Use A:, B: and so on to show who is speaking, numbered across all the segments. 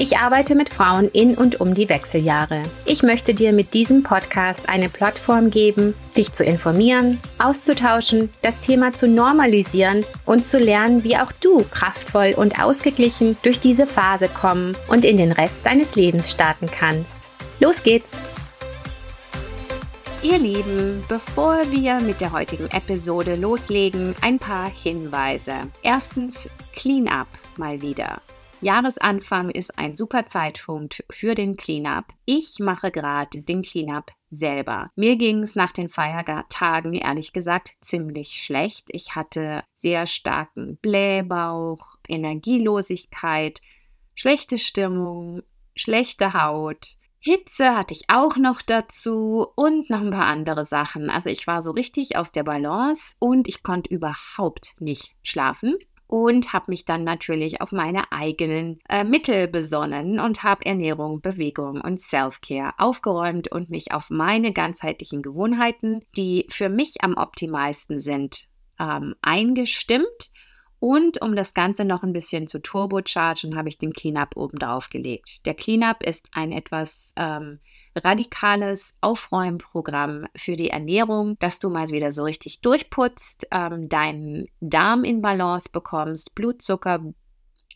A: Ich arbeite mit Frauen in und um die Wechseljahre. Ich möchte dir mit diesem Podcast eine Plattform geben, dich zu informieren, auszutauschen, das Thema zu normalisieren und zu lernen, wie auch du kraftvoll und ausgeglichen durch diese Phase kommen und in den Rest deines Lebens starten kannst. Los geht's! Ihr Lieben, bevor wir mit der heutigen Episode loslegen, ein paar Hinweise. Erstens, Clean Up mal wieder. Jahresanfang ist ein super Zeitpunkt für den Cleanup. Ich mache gerade den Cleanup selber. Mir ging es nach den Feiertagen ehrlich gesagt ziemlich schlecht. Ich hatte sehr starken Blähbauch, Energielosigkeit, schlechte Stimmung, schlechte Haut. Hitze hatte ich auch noch dazu und noch ein paar andere Sachen. Also ich war so richtig aus der Balance und ich konnte überhaupt nicht schlafen und habe mich dann natürlich auf meine eigenen äh, Mittel besonnen und habe Ernährung, Bewegung und Self-Care aufgeräumt und mich auf meine ganzheitlichen Gewohnheiten, die für mich am optimalsten sind, ähm, eingestimmt. Und um das Ganze noch ein bisschen zu turbochargen, habe ich den Cleanup oben drauf gelegt. Der Cleanup ist ein etwas ähm, radikales Aufräumprogramm für die Ernährung, dass du mal wieder so richtig durchputzt, ähm, deinen Darm in Balance bekommst, Blutzucker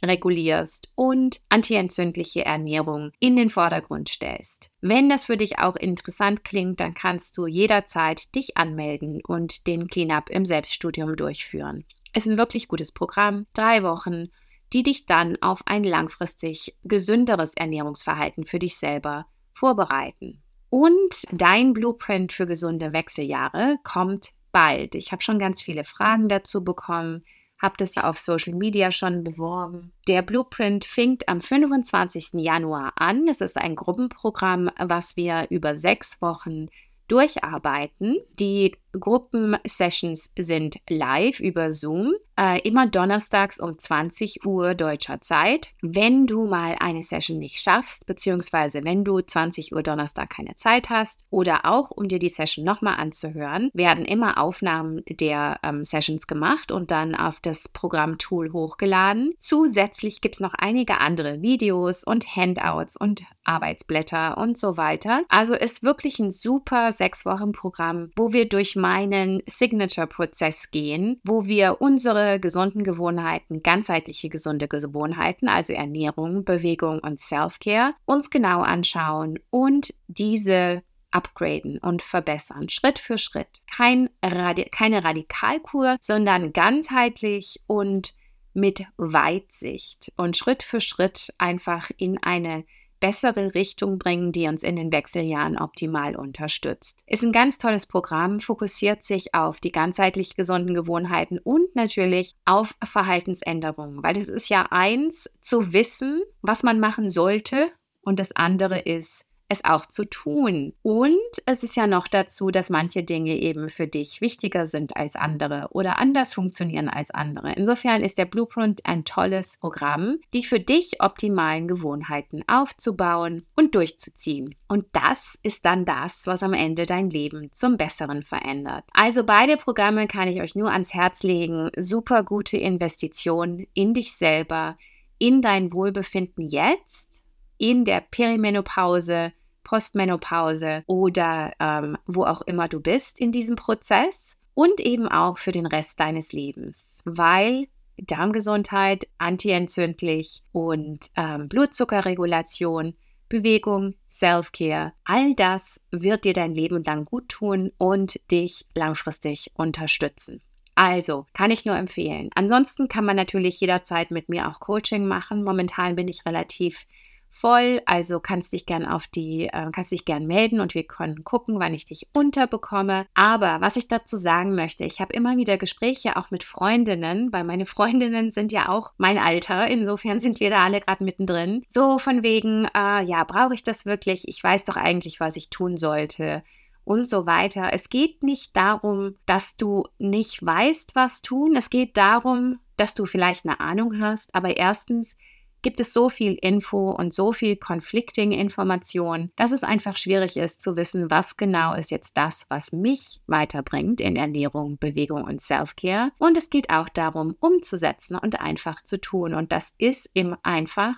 A: regulierst und antientzündliche Ernährung in den Vordergrund stellst. Wenn das für dich auch interessant klingt, dann kannst du jederzeit dich anmelden und den Cleanup im Selbststudium durchführen. Es ist ein wirklich gutes Programm, drei Wochen, die dich dann auf ein langfristig gesünderes Ernährungsverhalten für dich selber vorbereiten. Und dein Blueprint für gesunde Wechseljahre kommt bald. Ich habe schon ganz viele Fragen dazu bekommen, habe das auf Social Media schon beworben. Der Blueprint fängt am 25. Januar an. Es ist ein Gruppenprogramm, was wir über sechs Wochen durcharbeiten. Die Gruppensessions sind live über Zoom, äh, immer donnerstags um 20 Uhr deutscher Zeit. Wenn du mal eine Session nicht schaffst, beziehungsweise wenn du 20 Uhr Donnerstag keine Zeit hast oder auch um dir die Session nochmal anzuhören, werden immer Aufnahmen der ähm, Sessions gemacht und dann auf das Programmtool hochgeladen. Zusätzlich gibt es noch einige andere Videos und Handouts und Arbeitsblätter und so weiter. Also ist wirklich ein super sechs Wochen Programm, wo wir durch meinen Signature-Prozess gehen, wo wir unsere gesunden Gewohnheiten, ganzheitliche gesunde Gewohnheiten, also Ernährung, Bewegung und Self-Care, uns genau anschauen und diese upgraden und verbessern, Schritt für Schritt. Kein Radi keine Radikalkur, sondern ganzheitlich und mit Weitsicht und Schritt für Schritt einfach in eine bessere Richtung bringen, die uns in den Wechseljahren optimal unterstützt. Ist ein ganz tolles Programm, fokussiert sich auf die ganzheitlich gesunden Gewohnheiten und natürlich auf Verhaltensänderungen, weil es ist ja eins zu wissen, was man machen sollte und das andere ist, es auch zu tun. Und es ist ja noch dazu, dass manche Dinge eben für dich wichtiger sind als andere oder anders funktionieren als andere. Insofern ist der Blueprint ein tolles Programm, die für dich optimalen Gewohnheiten aufzubauen und durchzuziehen. Und das ist dann das, was am Ende dein Leben zum Besseren verändert. Also beide Programme kann ich euch nur ans Herz legen. Super gute Investition in dich selber, in dein Wohlbefinden jetzt, in der Perimenopause, Postmenopause oder ähm, wo auch immer du bist in diesem Prozess und eben auch für den Rest deines Lebens, weil Darmgesundheit, antientzündlich und ähm, Blutzuckerregulation, Bewegung, Self-Care, all das wird dir dein Leben lang gut tun und dich langfristig unterstützen. Also, kann ich nur empfehlen. Ansonsten kann man natürlich jederzeit mit mir auch Coaching machen. Momentan bin ich relativ voll, also kannst dich gern auf die, äh, kannst dich gern melden und wir können gucken, wann ich dich unterbekomme. Aber was ich dazu sagen möchte, ich habe immer wieder Gespräche auch mit Freundinnen, weil meine Freundinnen sind ja auch mein Alter, insofern sind wir da alle gerade mittendrin. So von wegen, äh, ja, brauche ich das wirklich? Ich weiß doch eigentlich, was ich tun sollte und so weiter. Es geht nicht darum, dass du nicht weißt, was tun. Es geht darum, dass du vielleicht eine Ahnung hast, aber erstens gibt es so viel Info und so viel conflicting Information, dass es einfach schwierig ist zu wissen, was genau ist jetzt das, was mich weiterbringt in Ernährung, Bewegung und Self-Care. Und es geht auch darum, umzusetzen und einfach zu tun. Und das ist im einfach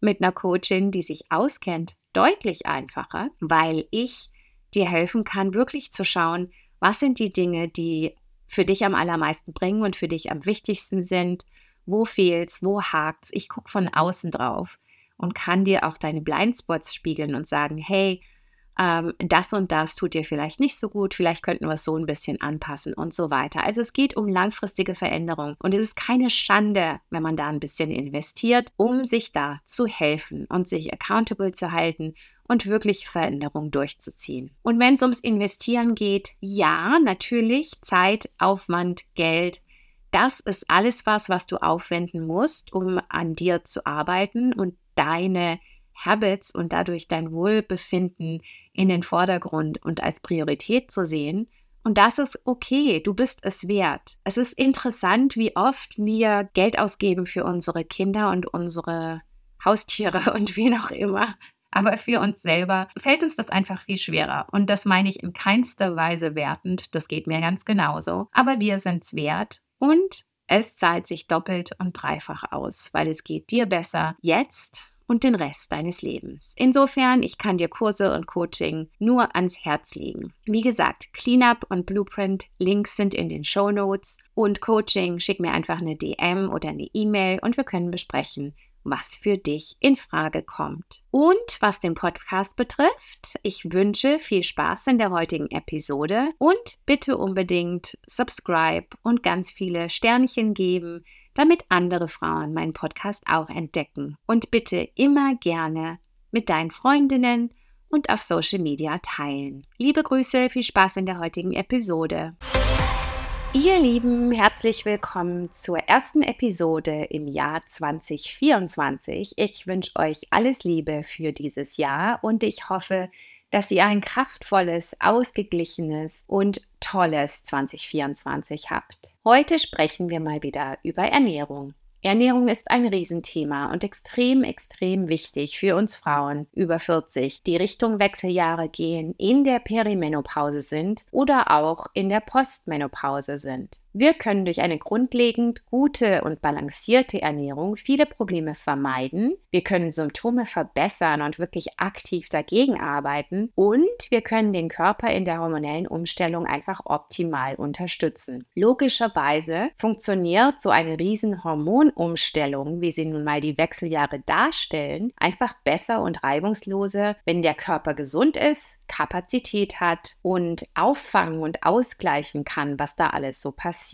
A: mit einer Coachin, die sich auskennt, deutlich einfacher, weil ich dir helfen kann, wirklich zu schauen, was sind die Dinge, die für dich am allermeisten bringen und für dich am wichtigsten sind wo fehlt's, wo hakt's. Ich gucke von außen drauf und kann dir auch deine Blindspots spiegeln und sagen, hey, ähm, das und das tut dir vielleicht nicht so gut, vielleicht könnten wir es so ein bisschen anpassen und so weiter. Also es geht um langfristige Veränderung und es ist keine Schande, wenn man da ein bisschen investiert, um sich da zu helfen und sich accountable zu halten und wirklich Veränderung durchzuziehen. Und wenn es ums Investieren geht, ja, natürlich Zeit, Aufwand, Geld, das ist alles was, was du aufwenden musst, um an dir zu arbeiten und deine Habits und dadurch dein Wohlbefinden in den Vordergrund und als Priorität zu sehen. Und das ist okay, du bist es wert. Es ist interessant, wie oft wir Geld ausgeben für unsere Kinder und unsere Haustiere und wen auch immer. Aber für uns selber fällt uns das einfach viel schwerer. Und das meine ich in keinster Weise wertend. Das geht mir ganz genauso. Aber wir sind es wert und es zahlt sich doppelt und dreifach aus, weil es geht dir besser jetzt und den Rest deines Lebens. Insofern, ich kann dir Kurse und Coaching nur ans Herz legen. Wie gesagt, Cleanup und Blueprint, Links sind in den Show Notes und Coaching, schick mir einfach eine DM oder eine E-Mail und wir können besprechen, was für dich in Frage kommt. Und was den Podcast betrifft, ich wünsche viel Spaß in der heutigen Episode und bitte unbedingt subscribe und ganz viele Sternchen geben, damit andere Frauen meinen Podcast auch entdecken. Und bitte immer gerne mit deinen Freundinnen und auf Social Media teilen. Liebe Grüße, viel Spaß in der heutigen Episode. Ihr Lieben, herzlich willkommen zur ersten Episode im Jahr 2024. Ich wünsche euch alles Liebe für dieses Jahr und ich hoffe, dass ihr ein kraftvolles, ausgeglichenes und tolles 2024 habt. Heute sprechen wir mal wieder über Ernährung. Ernährung ist ein Riesenthema und extrem, extrem wichtig für uns Frauen über 40, die Richtung Wechseljahre gehen, in der Perimenopause sind oder auch in der Postmenopause sind. Wir können durch eine grundlegend gute und balancierte Ernährung viele Probleme vermeiden. Wir können Symptome verbessern und wirklich aktiv dagegen arbeiten. Und wir können den Körper in der hormonellen Umstellung einfach optimal unterstützen. Logischerweise funktioniert so eine riesen Hormonumstellung, wie sie nun mal die Wechseljahre darstellen, einfach besser und reibungsloser, wenn der Körper gesund ist, Kapazität hat und auffangen und ausgleichen kann, was da alles so passiert.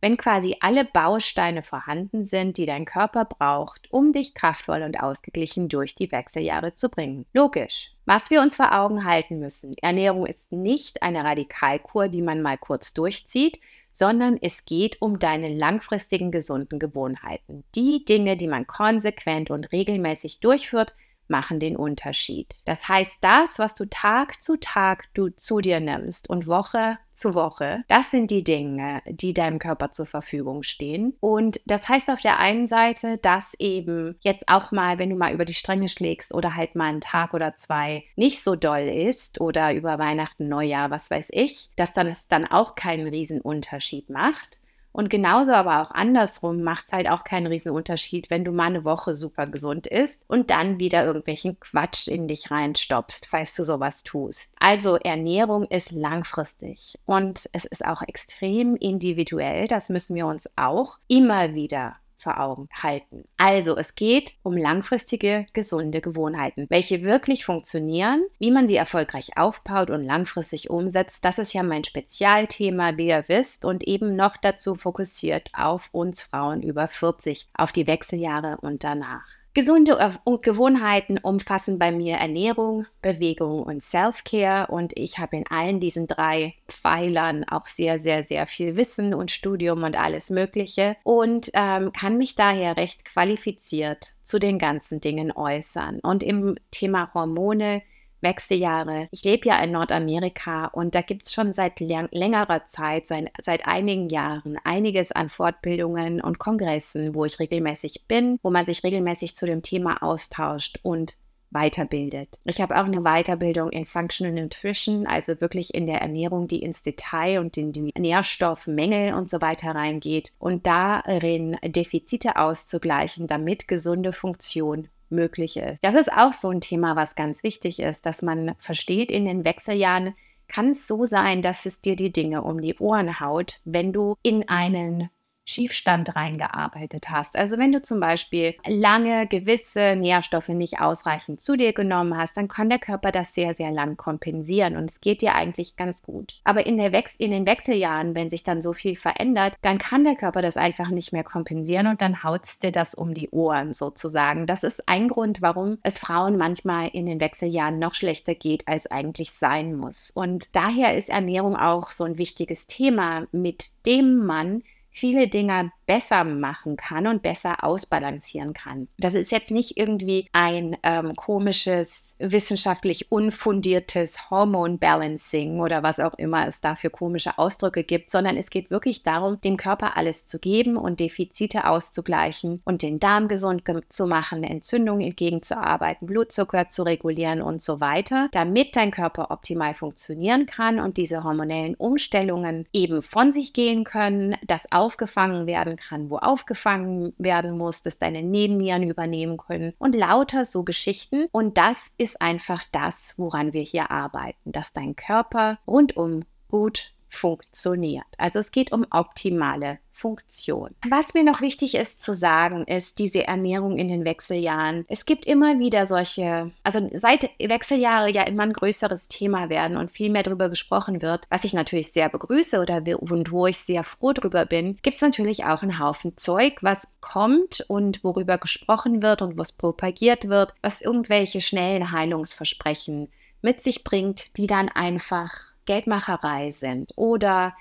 A: Wenn quasi alle Bausteine vorhanden sind, die dein Körper braucht, um dich kraftvoll und ausgeglichen durch die Wechseljahre zu bringen. Logisch. Was wir uns vor Augen halten müssen, Ernährung ist nicht eine Radikalkur, die man mal kurz durchzieht, sondern es geht um deine langfristigen gesunden Gewohnheiten. Die Dinge, die man konsequent und regelmäßig durchführt, machen den Unterschied. Das heißt, das, was du Tag zu Tag du zu dir nimmst und Woche zu Woche, das sind die Dinge, die deinem Körper zur Verfügung stehen. Und das heißt auf der einen Seite, dass eben jetzt auch mal, wenn du mal über die Stränge schlägst oder halt mal einen Tag oder zwei nicht so doll ist oder über Weihnachten, Neujahr, was weiß ich, dass dann es dann auch keinen riesen Unterschied macht. Und genauso aber auch andersrum macht es halt auch keinen riesen Unterschied, wenn du mal eine Woche super gesund isst und dann wieder irgendwelchen Quatsch in dich reinstopfst, falls du sowas tust. Also Ernährung ist langfristig und es ist auch extrem individuell. Das müssen wir uns auch immer wieder vor Augen halten. Also es geht um langfristige, gesunde Gewohnheiten, welche wirklich funktionieren, wie man sie erfolgreich aufbaut und langfristig umsetzt. Das ist ja mein Spezialthema, wie ihr wisst, und eben noch dazu fokussiert auf uns Frauen über 40, auf die Wechseljahre und danach. Gesunde Gewohnheiten umfassen bei mir Ernährung, Bewegung und Self-Care und ich habe in allen diesen drei Pfeilern auch sehr, sehr, sehr viel Wissen und Studium und alles Mögliche und ähm, kann mich daher recht qualifiziert zu den ganzen Dingen äußern. Und im Thema Hormone Wechseljahre. Ich lebe ja in Nordamerika und da gibt es schon seit längerer Zeit, seit, seit einigen Jahren, einiges an Fortbildungen und Kongressen, wo ich regelmäßig bin, wo man sich regelmäßig zu dem Thema austauscht und weiterbildet. Ich habe auch eine Weiterbildung in Functional Nutrition, also wirklich in der Ernährung, die ins Detail und in die Nährstoffmängel und so weiter reingeht und darin Defizite auszugleichen, damit gesunde Funktion möglich ist. Das ist auch so ein Thema, was ganz wichtig ist, dass man versteht, in den Wechseljahren kann es so sein, dass es dir die Dinge um die Ohren haut, wenn du in einen Schiefstand reingearbeitet hast. Also wenn du zum Beispiel lange gewisse Nährstoffe nicht ausreichend zu dir genommen hast, dann kann der Körper das sehr, sehr lang kompensieren und es geht dir eigentlich ganz gut. Aber in, der Wech in den Wechseljahren, wenn sich dann so viel verändert, dann kann der Körper das einfach nicht mehr kompensieren und dann haut dir das um die Ohren sozusagen. Das ist ein Grund, warum es Frauen manchmal in den Wechseljahren noch schlechter geht, als eigentlich sein muss. Und daher ist Ernährung auch so ein wichtiges Thema, mit dem man viele Dinge besser machen kann und besser ausbalancieren kann. Das ist jetzt nicht irgendwie ein ähm, komisches, wissenschaftlich unfundiertes Hormon-Balancing oder was auch immer es da für komische Ausdrücke gibt, sondern es geht wirklich darum, dem Körper alles zu geben und Defizite auszugleichen und den Darm gesund zu machen, Entzündungen entgegenzuarbeiten, Blutzucker zu regulieren und so weiter, damit dein Körper optimal funktionieren kann und diese hormonellen Umstellungen eben von sich gehen können, dass aufgefangen werden kann, wo aufgefangen werden muss, dass deine Nebennieren übernehmen können und lauter so Geschichten. Und das ist einfach das, woran wir hier arbeiten, dass dein Körper rundum gut funktioniert. Also es geht um optimale Funktion. Was mir noch wichtig ist zu sagen, ist diese Ernährung in den Wechseljahren. Es gibt immer wieder solche, also seit Wechseljahre ja immer ein größeres Thema werden und viel mehr darüber gesprochen wird, was ich natürlich sehr begrüße oder und wo ich sehr froh drüber bin, gibt es natürlich auch einen Haufen Zeug, was kommt und worüber gesprochen wird und was propagiert wird, was irgendwelche schnellen Heilungsversprechen mit sich bringt, die dann einfach Geldmacherei sind oder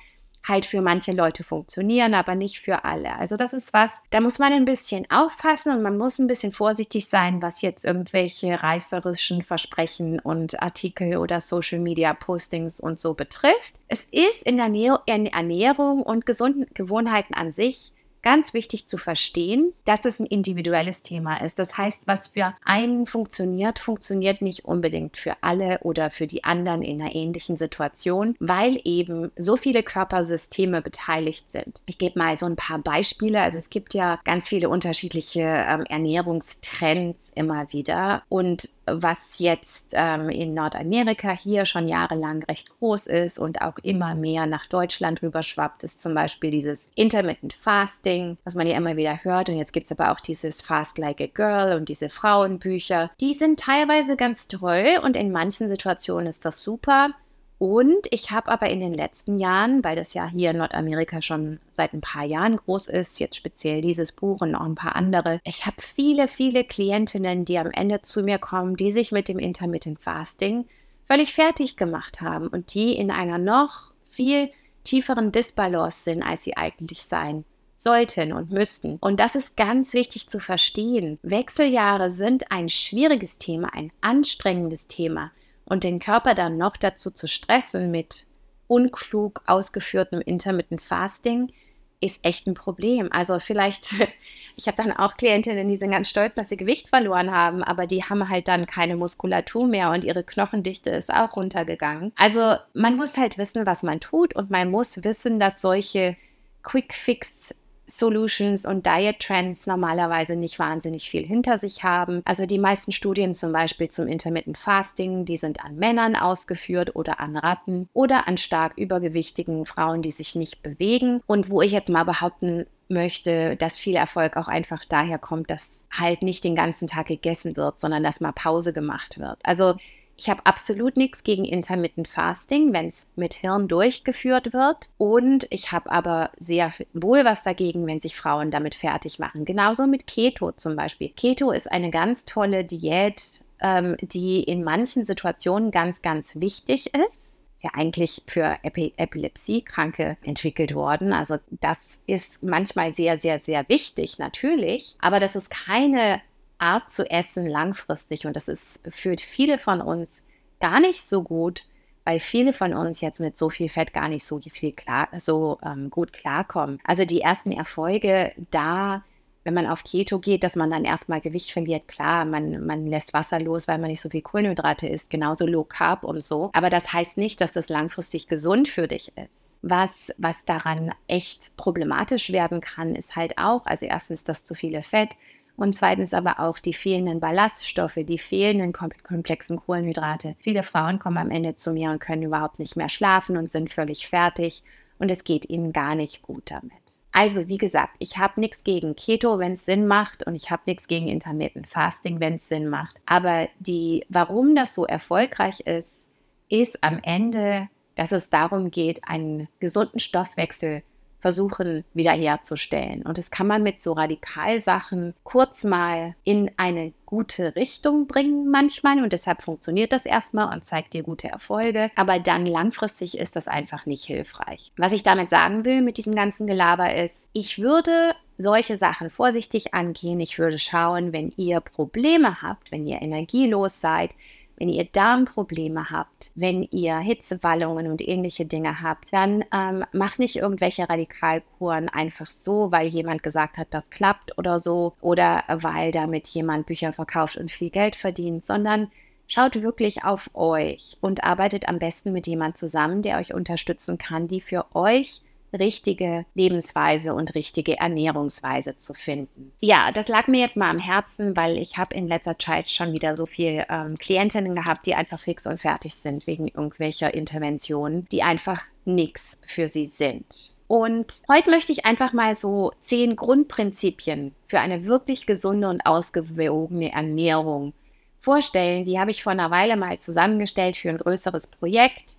A: halt für manche Leute funktionieren, aber nicht für alle. Also das ist was, da muss man ein bisschen aufpassen und man muss ein bisschen vorsichtig sein, was jetzt irgendwelche reißerischen Versprechen und Artikel oder Social Media Postings und so betrifft. Es ist in der Ernährung und gesunden Gewohnheiten an sich ganz wichtig zu verstehen, dass es ein individuelles Thema ist. Das heißt, was für einen funktioniert, funktioniert nicht unbedingt für alle oder für die anderen in einer ähnlichen Situation, weil eben so viele Körpersysteme beteiligt sind. Ich gebe mal so ein paar Beispiele. Also es gibt ja ganz viele unterschiedliche ähm, Ernährungstrends immer wieder. Und was jetzt ähm, in Nordamerika hier schon jahrelang recht groß ist und auch immer mehr nach Deutschland rüberschwappt, ist zum Beispiel dieses Intermittent Fasting, was man ja immer wieder hört. Und jetzt gibt es aber auch dieses Fast Like a Girl und diese Frauenbücher. Die sind teilweise ganz toll und in manchen Situationen ist das super. Und ich habe aber in den letzten Jahren, weil das ja hier in Nordamerika schon seit ein paar Jahren groß ist, jetzt speziell dieses Buch und noch ein paar andere, ich habe viele, viele Klientinnen, die am Ende zu mir kommen, die sich mit dem Intermittent Fasting völlig fertig gemacht haben und die in einer noch viel tieferen Disbalance sind, als sie eigentlich sein sollten und müssten. Und das ist ganz wichtig zu verstehen. Wechseljahre sind ein schwieriges Thema, ein anstrengendes Thema und den Körper dann noch dazu zu stressen mit unklug ausgeführtem Intermittent Fasting, ist echt ein Problem. Also vielleicht, ich habe dann auch Klientinnen, die sind ganz stolz, dass sie Gewicht verloren haben, aber die haben halt dann keine Muskulatur mehr und ihre Knochendichte ist auch runtergegangen. Also man muss halt wissen, was man tut und man muss wissen, dass solche Quick Fix Solutions und Diet Trends normalerweise nicht wahnsinnig viel hinter sich haben. Also die meisten Studien zum Beispiel zum Intermittent Fasting, die sind an Männern ausgeführt oder an Ratten oder an stark übergewichtigen Frauen, die sich nicht bewegen. Und wo ich jetzt mal behaupten möchte, dass viel Erfolg auch einfach daher kommt, dass halt nicht den ganzen Tag gegessen wird, sondern dass mal Pause gemacht wird. Also ich habe absolut nichts gegen Intermittent Fasting, wenn es mit Hirn durchgeführt wird. Und ich habe aber sehr wohl was dagegen, wenn sich Frauen damit fertig machen. Genauso mit Keto zum Beispiel. Keto ist eine ganz tolle Diät, ähm, die in manchen Situationen ganz, ganz wichtig ist ist ja eigentlich für Epi Epilepsiekranke entwickelt worden. Also das ist manchmal sehr, sehr, sehr wichtig, natürlich. Aber das ist keine Art zu essen langfristig. Und das ist für viele von uns gar nicht so gut, weil viele von uns jetzt mit so viel Fett gar nicht so viel klar, so ähm, gut klarkommen. Also die ersten Erfolge da wenn man auf Keto geht, dass man dann erstmal Gewicht verliert. Klar, man, man lässt Wasser los, weil man nicht so viel Kohlenhydrate isst, genauso Low Carb und so. Aber das heißt nicht, dass das langfristig gesund für dich ist. Was, was daran echt problematisch werden kann, ist halt auch, also erstens das zu viele Fett, und zweitens aber auch die fehlenden Ballaststoffe, die fehlenden komplexen Kohlenhydrate. Viele Frauen kommen am Ende zu mir und können überhaupt nicht mehr schlafen und sind völlig fertig und es geht ihnen gar nicht gut damit. Also, wie gesagt, ich habe nichts gegen Keto, wenn es Sinn macht, und ich habe nichts gegen Intermittent Fasting, wenn es Sinn macht. Aber die, warum das so erfolgreich ist, ist am Ende, dass es darum geht, einen gesunden Stoffwechsel versuchen wiederherzustellen. Und das kann man mit so Radikalsachen kurz mal in eine gute Richtung bringen manchmal und deshalb funktioniert das erstmal und zeigt dir gute Erfolge, aber dann langfristig ist das einfach nicht hilfreich. Was ich damit sagen will mit diesem ganzen Gelaber ist, ich würde solche Sachen vorsichtig angehen. Ich würde schauen, wenn ihr Probleme habt, wenn ihr energielos seid, wenn ihr Darmprobleme habt, wenn ihr Hitzewallungen und ähnliche Dinge habt, dann ähm, macht nicht irgendwelche Radikalkuren einfach so, weil jemand gesagt hat, das klappt oder so, oder weil damit jemand Bücher verkauft und viel Geld verdient, sondern Schaut wirklich auf euch und arbeitet am besten mit jemand zusammen, der euch unterstützen kann, die für euch richtige Lebensweise und richtige Ernährungsweise zu finden. Ja, das lag mir jetzt mal am Herzen, weil ich habe in letzter Zeit schon wieder so viele ähm, Klientinnen gehabt, die einfach fix und fertig sind wegen irgendwelcher Interventionen, die einfach nichts für sie sind. Und heute möchte ich einfach mal so zehn Grundprinzipien für eine wirklich gesunde und ausgewogene Ernährung vorstellen. Die habe ich vor einer Weile mal zusammengestellt für ein größeres Projekt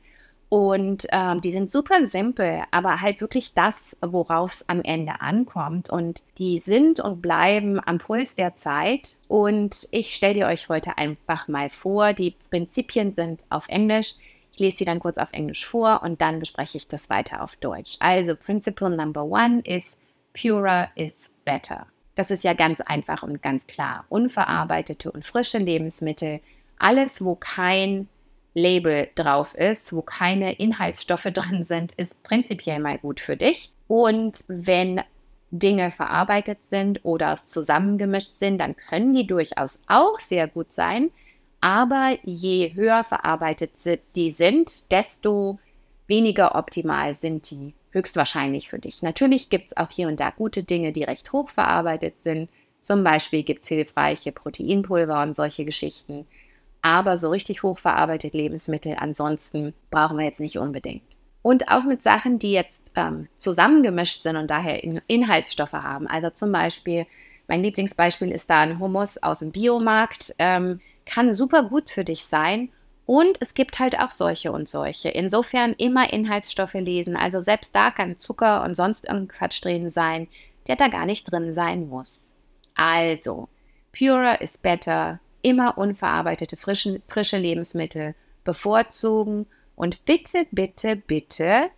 A: und ähm, die sind super simpel, aber halt wirklich das, worauf es am Ende ankommt. Und die sind und bleiben am Puls der Zeit. Und ich stelle dir euch heute einfach mal vor. Die Prinzipien sind auf Englisch. Ich lese sie dann kurz auf Englisch vor und dann bespreche ich das weiter auf Deutsch. Also, Principle Number One ist Purer is better. Das ist ja ganz einfach und ganz klar. Unverarbeitete und frische Lebensmittel, alles, wo kein Label drauf ist, wo keine Inhaltsstoffe drin sind, ist prinzipiell mal gut für dich. Und wenn Dinge verarbeitet sind oder zusammengemischt sind, dann können die durchaus auch sehr gut sein. Aber je höher verarbeitet die sind, desto weniger optimal sind die höchstwahrscheinlich für dich. Natürlich gibt es auch hier und da gute Dinge, die recht hoch verarbeitet sind. Zum Beispiel gibt es hilfreiche Proteinpulver und solche Geschichten. Aber so richtig hochverarbeitet Lebensmittel ansonsten brauchen wir jetzt nicht unbedingt. Und auch mit Sachen, die jetzt ähm, zusammengemischt sind und daher in Inhaltsstoffe haben. Also zum Beispiel, mein Lieblingsbeispiel ist da ein Hummus aus dem Biomarkt. Ähm, kann super gut für dich sein. Und es gibt halt auch solche und solche. Insofern immer Inhaltsstoffe lesen. Also selbst da kann Zucker und sonst irgendein Quatsch drin sein, der da gar nicht drin sein muss. Also, purer is better immer unverarbeitete frischen, frische Lebensmittel bevorzugen und bitte, bitte, bitte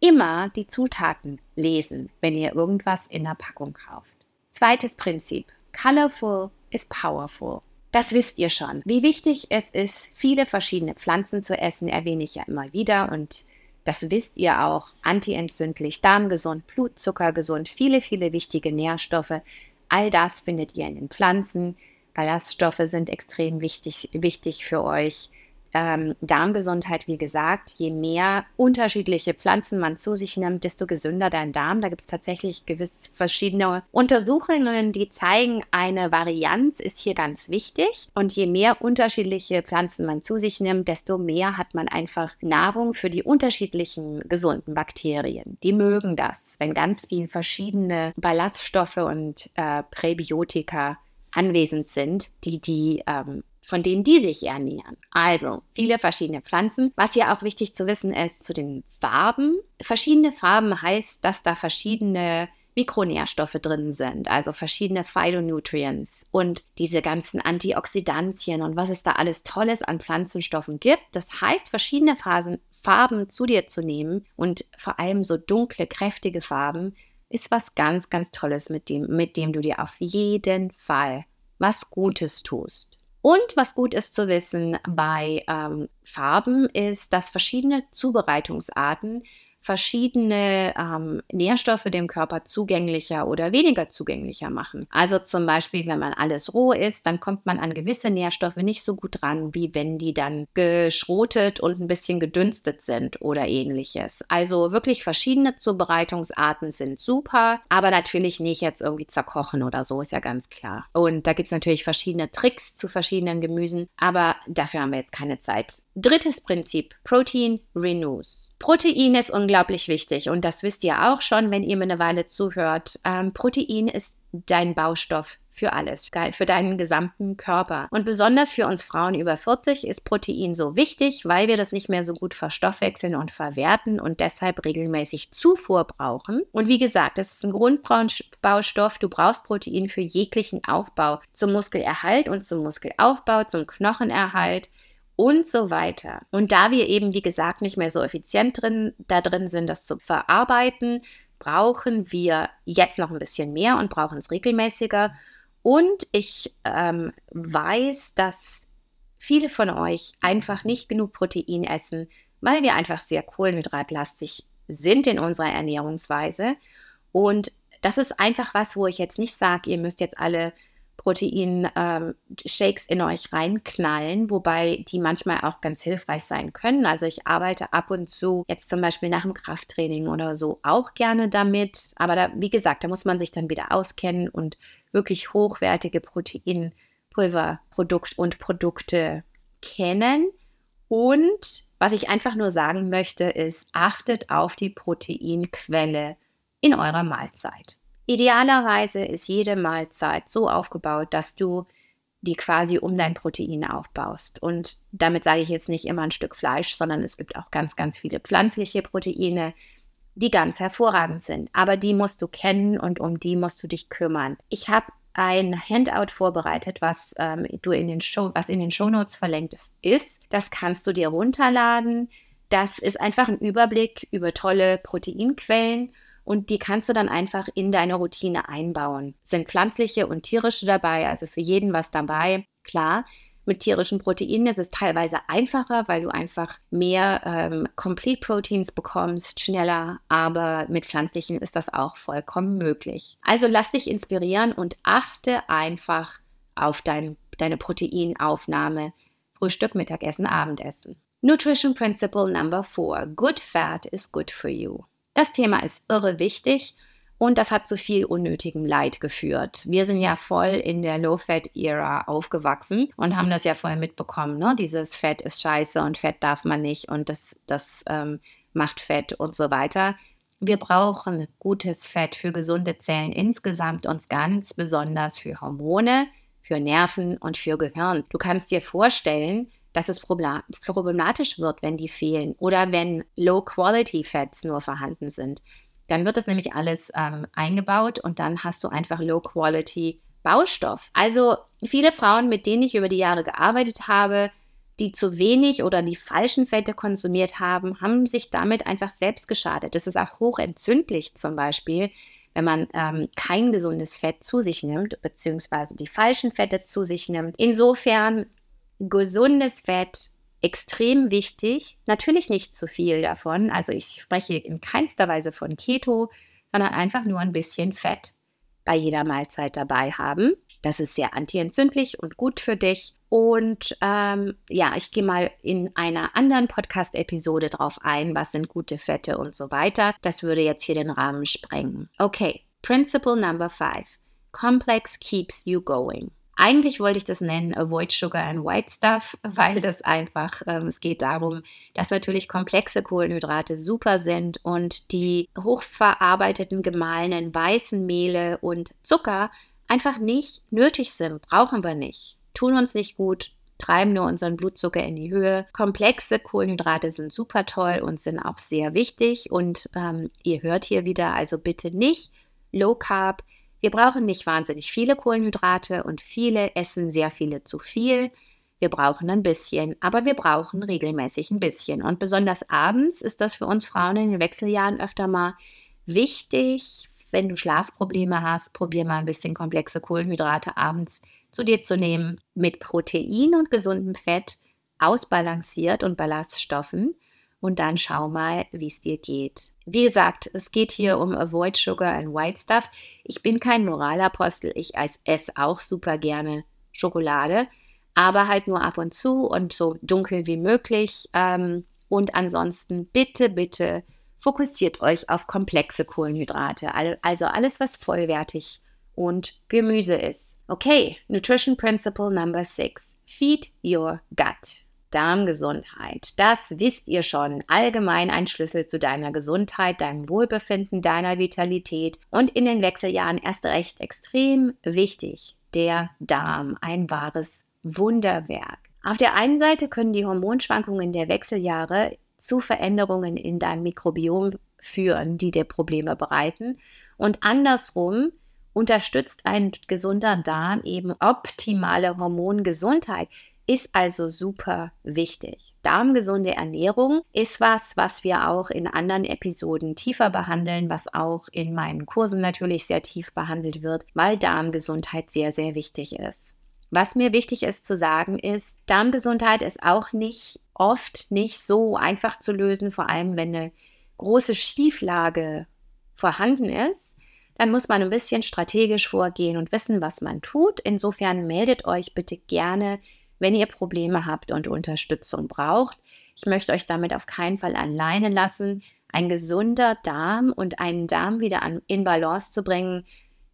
A: immer die Zutaten lesen, wenn ihr irgendwas in der Packung kauft. Zweites Prinzip. Colorful is powerful. Das wisst ihr schon. Wie wichtig es ist, viele verschiedene Pflanzen zu essen, erwähne ich ja immer wieder und das wisst ihr auch. Antientzündlich, darmgesund, Blutzuckergesund, viele, viele wichtige Nährstoffe. All das findet ihr in den Pflanzen. Ballaststoffe sind extrem wichtig, wichtig für euch. Ähm, Darmgesundheit, wie gesagt, je mehr unterschiedliche Pflanzen man zu sich nimmt, desto gesünder dein Darm. Da gibt es tatsächlich gewiss verschiedene Untersuchungen, die zeigen, eine Varianz ist hier ganz wichtig. Und je mehr unterschiedliche Pflanzen man zu sich nimmt, desto mehr hat man einfach Nahrung für die unterschiedlichen gesunden Bakterien. Die mögen das, wenn ganz viele verschiedene Ballaststoffe und äh, Präbiotika anwesend sind, die die ähm, von denen die sich ernähren. Also viele verschiedene Pflanzen. Was hier auch wichtig zu wissen ist zu den Farben. Verschiedene Farben heißt, dass da verschiedene Mikronährstoffe drin sind, also verschiedene Phytonutrients und diese ganzen Antioxidantien und was es da alles Tolles an Pflanzenstoffen gibt. Das heißt, verschiedene Phasen, Farben zu dir zu nehmen und vor allem so dunkle, kräftige Farben ist was ganz, ganz Tolles, mit dem, mit dem du dir auf jeden Fall was Gutes tust. Und was gut ist zu wissen bei ähm, Farben ist, dass verschiedene Zubereitungsarten verschiedene ähm, Nährstoffe dem Körper zugänglicher oder weniger zugänglicher machen. Also zum Beispiel, wenn man alles roh isst, dann kommt man an gewisse Nährstoffe nicht so gut ran, wie wenn die dann geschrotet und ein bisschen gedünstet sind oder ähnliches. Also wirklich verschiedene Zubereitungsarten sind super, aber natürlich nicht jetzt irgendwie zerkochen oder so, ist ja ganz klar. Und da gibt es natürlich verschiedene Tricks zu verschiedenen Gemüsen, aber dafür haben wir jetzt keine Zeit. Drittes Prinzip, Protein Renews. Protein ist unglaublich wichtig und das wisst ihr auch schon, wenn ihr mir eine Weile zuhört. Ähm, Protein ist dein Baustoff für alles, für deinen gesamten Körper. Und besonders für uns Frauen über 40 ist Protein so wichtig, weil wir das nicht mehr so gut verstoffwechseln und verwerten und deshalb regelmäßig Zufuhr brauchen. Und wie gesagt, das ist ein Grundbaustoff. Du brauchst Protein für jeglichen Aufbau, zum Muskelerhalt und zum Muskelaufbau, zum Knochenerhalt und so weiter. Und da wir eben, wie gesagt, nicht mehr so effizient drin, da drin sind, das zu verarbeiten, brauchen wir jetzt noch ein bisschen mehr und brauchen es regelmäßiger. Und ich ähm, weiß, dass viele von euch einfach nicht genug Protein essen, weil wir einfach sehr kohlenhydratlastig sind in unserer Ernährungsweise. Und das ist einfach was, wo ich jetzt nicht sage, ihr müsst jetzt alle Protein-Shakes ähm, in euch reinknallen, wobei die manchmal auch ganz hilfreich sein können. Also ich arbeite ab und zu, jetzt zum Beispiel nach dem Krafttraining oder so, auch gerne damit. Aber da, wie gesagt, da muss man sich dann wieder auskennen und wirklich hochwertige Proteinpulver, Produkt und Produkte kennen. Und was ich einfach nur sagen möchte, ist, achtet auf die Proteinquelle in eurer Mahlzeit. Idealerweise ist jede Mahlzeit so aufgebaut, dass du die quasi um dein Protein aufbaust. Und damit sage ich jetzt nicht immer ein Stück Fleisch, sondern es gibt auch ganz, ganz viele pflanzliche Proteine, die ganz hervorragend sind. Aber die musst du kennen und um die musst du dich kümmern. Ich habe ein Handout vorbereitet, was ähm, du in den Show, was in den Shownotes verlinkt ist. Das kannst du dir runterladen. Das ist einfach ein Überblick über tolle Proteinquellen und die kannst du dann einfach in deine Routine einbauen. Sind pflanzliche und tierische dabei, also für jeden was dabei. Klar, mit tierischen Proteinen ist es teilweise einfacher, weil du einfach mehr ähm, Complete Proteins bekommst, schneller, aber mit pflanzlichen ist das auch vollkommen möglich. Also lass dich inspirieren und achte einfach auf dein, deine Proteinaufnahme. Frühstück, Mittagessen, Abendessen. Nutrition Principle Number 4. Good fat is good for you. Das Thema ist irre wichtig und das hat zu viel unnötigem Leid geführt. Wir sind ja voll in der Low-Fat-Ära aufgewachsen und haben das ja voll mitbekommen. Ne? Dieses Fett ist scheiße und Fett darf man nicht und das, das ähm, macht Fett und so weiter. Wir brauchen gutes Fett für gesunde Zellen insgesamt und ganz besonders für Hormone, für Nerven und für Gehirn. Du kannst dir vorstellen, dass es problematisch wird, wenn die fehlen oder wenn Low-Quality-Fats nur vorhanden sind. Dann wird das nämlich alles ähm, eingebaut und dann hast du einfach Low-Quality Baustoff. Also viele Frauen, mit denen ich über die Jahre gearbeitet habe, die zu wenig oder die falschen Fette konsumiert haben, haben sich damit einfach selbst geschadet. Das ist auch hochentzündlich zum Beispiel, wenn man ähm, kein gesundes Fett zu sich nimmt, beziehungsweise die falschen Fette zu sich nimmt. Insofern gesundes Fett extrem wichtig. Natürlich nicht zu viel davon. Also ich spreche in keinster Weise von Keto, sondern einfach nur ein bisschen Fett bei jeder Mahlzeit dabei haben. Das ist sehr antientzündlich und gut für dich. Und ähm, ja, ich gehe mal in einer anderen Podcast-Episode drauf ein, was sind gute Fette und so weiter. Das würde jetzt hier den Rahmen sprengen. Okay, Principle Number 5. Complex keeps you going. Eigentlich wollte ich das nennen Avoid Sugar and White Stuff, weil das einfach, ähm, es geht darum, dass natürlich komplexe Kohlenhydrate super sind und die hochverarbeiteten, gemahlenen weißen Mehle und Zucker einfach nicht nötig sind, brauchen wir nicht, tun uns nicht gut, treiben nur unseren Blutzucker in die Höhe. Komplexe Kohlenhydrate sind super toll und sind auch sehr wichtig. Und ähm, ihr hört hier wieder, also bitte nicht Low Carb, wir brauchen nicht wahnsinnig viele Kohlenhydrate und viele essen sehr viele zu viel. Wir brauchen ein bisschen, aber wir brauchen regelmäßig ein bisschen. Und besonders abends ist das für uns Frauen in den Wechseljahren öfter mal wichtig, wenn du Schlafprobleme hast, probier mal ein bisschen komplexe Kohlenhydrate abends zu dir zu nehmen mit Protein und gesundem Fett, ausbalanciert und Ballaststoffen und dann schau mal, wie es dir geht. Wie gesagt, es geht hier um Avoid Sugar and White Stuff. Ich bin kein Moralapostel, ich esse auch super gerne Schokolade, aber halt nur ab und zu und so dunkel wie möglich. Ähm, und ansonsten bitte, bitte fokussiert euch auf komplexe Kohlenhydrate, also alles, was vollwertig und Gemüse ist. Okay, Nutrition Principle Number 6. Feed your gut. Darmgesundheit. Das wisst ihr schon. Allgemein ein Schlüssel zu deiner Gesundheit, deinem Wohlbefinden, deiner Vitalität und in den Wechseljahren erst recht extrem wichtig. Der Darm, ein wahres Wunderwerk. Auf der einen Seite können die Hormonschwankungen der Wechseljahre zu Veränderungen in deinem Mikrobiom führen, die dir Probleme bereiten. Und andersrum unterstützt ein gesunder Darm eben optimale Hormongesundheit ist also super wichtig. Darmgesunde Ernährung ist was, was wir auch in anderen Episoden tiefer behandeln, was auch in meinen Kursen natürlich sehr tief behandelt wird, weil Darmgesundheit sehr, sehr wichtig ist. Was mir wichtig ist zu sagen ist, Darmgesundheit ist auch nicht oft nicht so einfach zu lösen, vor allem wenn eine große Schieflage vorhanden ist. Dann muss man ein bisschen strategisch vorgehen und wissen, was man tut. Insofern meldet euch bitte gerne wenn ihr Probleme habt und Unterstützung braucht. Ich möchte euch damit auf keinen Fall alleine lassen. Ein gesunder Darm und einen Darm wieder an, in Balance zu bringen,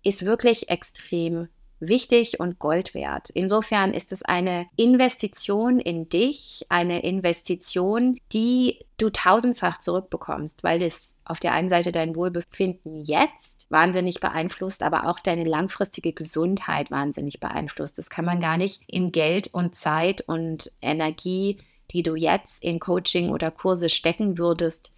A: ist wirklich extrem wichtig und Gold wert. Insofern ist es eine Investition in dich, eine Investition, die du tausendfach zurückbekommst, weil es auf der einen Seite dein Wohlbefinden jetzt wahnsinnig beeinflusst, aber auch deine langfristige Gesundheit wahnsinnig beeinflusst. Das kann man gar nicht in Geld und Zeit und Energie, die du jetzt in Coaching oder Kurse stecken würdest,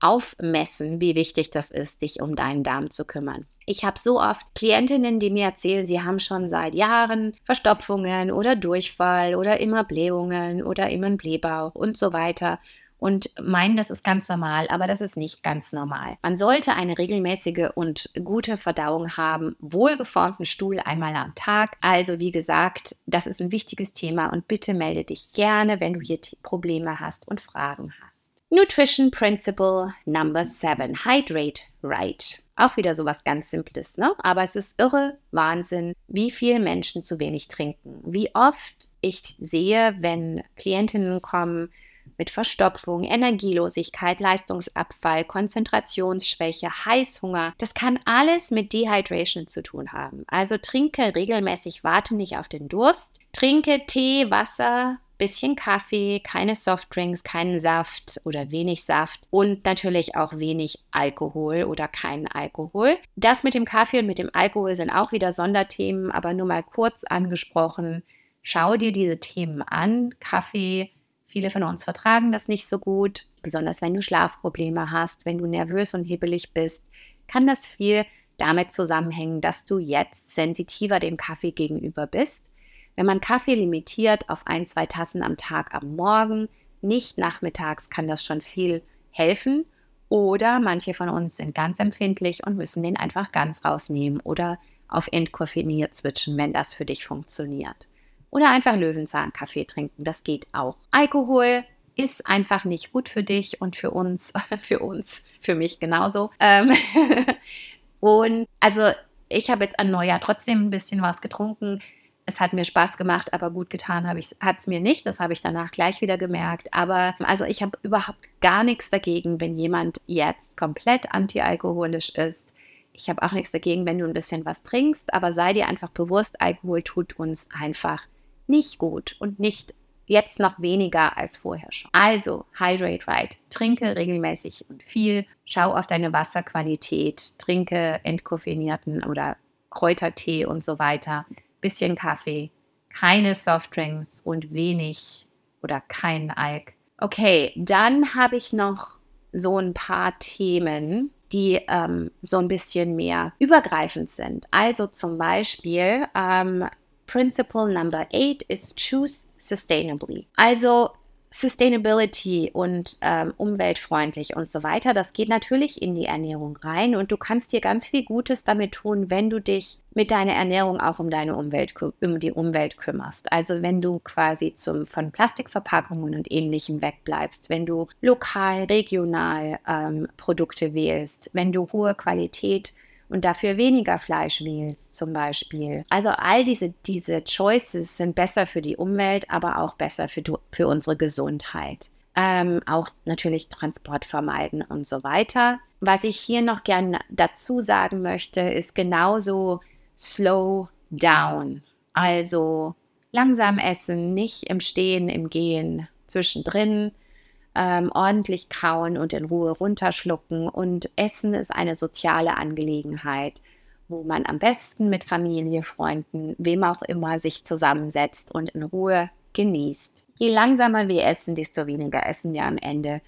A: aufmessen, wie wichtig das ist, dich um deinen Darm zu kümmern. Ich habe so oft Klientinnen, die mir erzählen, sie haben schon seit Jahren Verstopfungen oder Durchfall oder immer Blähungen oder immer einen Blähbauch und so weiter und meinen, das ist ganz normal, aber das ist nicht ganz normal. Man sollte eine regelmäßige und gute Verdauung haben, wohlgeformten Stuhl einmal am Tag. Also wie gesagt, das ist ein wichtiges Thema und bitte melde dich gerne, wenn du hier Probleme hast und Fragen hast. Nutrition Principle Number 7. Hydrate right. Auch wieder so was ganz Simples, ne? Aber es ist irre Wahnsinn, wie viele Menschen zu wenig trinken. Wie oft ich sehe, wenn Klientinnen kommen, mit Verstopfung, Energielosigkeit, Leistungsabfall, Konzentrationsschwäche, Heißhunger. Das kann alles mit Dehydration zu tun haben. Also trinke regelmäßig, warte nicht auf den Durst. Trinke Tee, Wasser, bisschen Kaffee, keine Softdrinks, keinen Saft oder wenig Saft und natürlich auch wenig Alkohol oder keinen Alkohol. Das mit dem Kaffee und mit dem Alkohol sind auch wieder Sonderthemen, aber nur mal kurz angesprochen. Schau dir diese Themen an. Kaffee, Viele von uns vertragen das nicht so gut, besonders wenn du Schlafprobleme hast, wenn du nervös und hibbelig bist, kann das viel damit zusammenhängen, dass du jetzt sensitiver dem Kaffee gegenüber bist. Wenn man Kaffee limitiert auf ein, zwei Tassen am Tag am Morgen, nicht nachmittags, kann das schon viel helfen. Oder manche von uns sind ganz empfindlich und müssen den einfach ganz rausnehmen oder auf entkoffeiniert switchen, wenn das für dich funktioniert. Oder einfach Löwenzahnkaffee trinken, das geht auch. Alkohol ist einfach nicht gut für dich und für uns, für uns, für mich genauso. Ähm und also ich habe jetzt an Neujahr trotzdem ein bisschen was getrunken. Es hat mir Spaß gemacht, aber gut getan hat es mir nicht. Das habe ich danach gleich wieder gemerkt. Aber also ich habe überhaupt gar nichts dagegen, wenn jemand jetzt komplett antialkoholisch ist. Ich habe auch nichts dagegen, wenn du ein bisschen was trinkst, aber sei dir einfach bewusst, Alkohol tut uns einfach nicht gut und nicht jetzt noch weniger als vorher schon. Also, hydrate right. Trinke regelmäßig und viel. Schau auf deine Wasserqualität. Trinke entkoffeinierten oder Kräutertee und so weiter. Bisschen Kaffee. Keine Softdrinks und wenig oder kein Alk. Okay, dann habe ich noch so ein paar Themen, die ähm, so ein bisschen mehr übergreifend sind. Also zum Beispiel ähm, Principle number eight is choose sustainably. Also Sustainability und ähm, umweltfreundlich und so weiter, das geht natürlich in die Ernährung rein und du kannst dir ganz viel Gutes damit tun, wenn du dich mit deiner Ernährung auch um deine Umwelt, um die Umwelt kümmerst. Also wenn du quasi zum, von Plastikverpackungen und ähnlichem wegbleibst, wenn du lokal, regional ähm, Produkte wählst, wenn du hohe Qualität und dafür weniger Fleisch wählst zum Beispiel. Also all diese, diese Choices sind besser für die Umwelt, aber auch besser für, für unsere Gesundheit. Ähm, auch natürlich Transport vermeiden und so weiter. Was ich hier noch gerne dazu sagen möchte, ist genauso slow down. Also langsam essen, nicht im Stehen, im Gehen, zwischendrin ähm, ordentlich kauen und in Ruhe runterschlucken. Und Essen ist eine soziale Angelegenheit, wo man am besten mit Familie, Freunden, wem auch immer sich zusammensetzt und in Ruhe genießt. Je langsamer wir essen, desto weniger essen wir am Ende.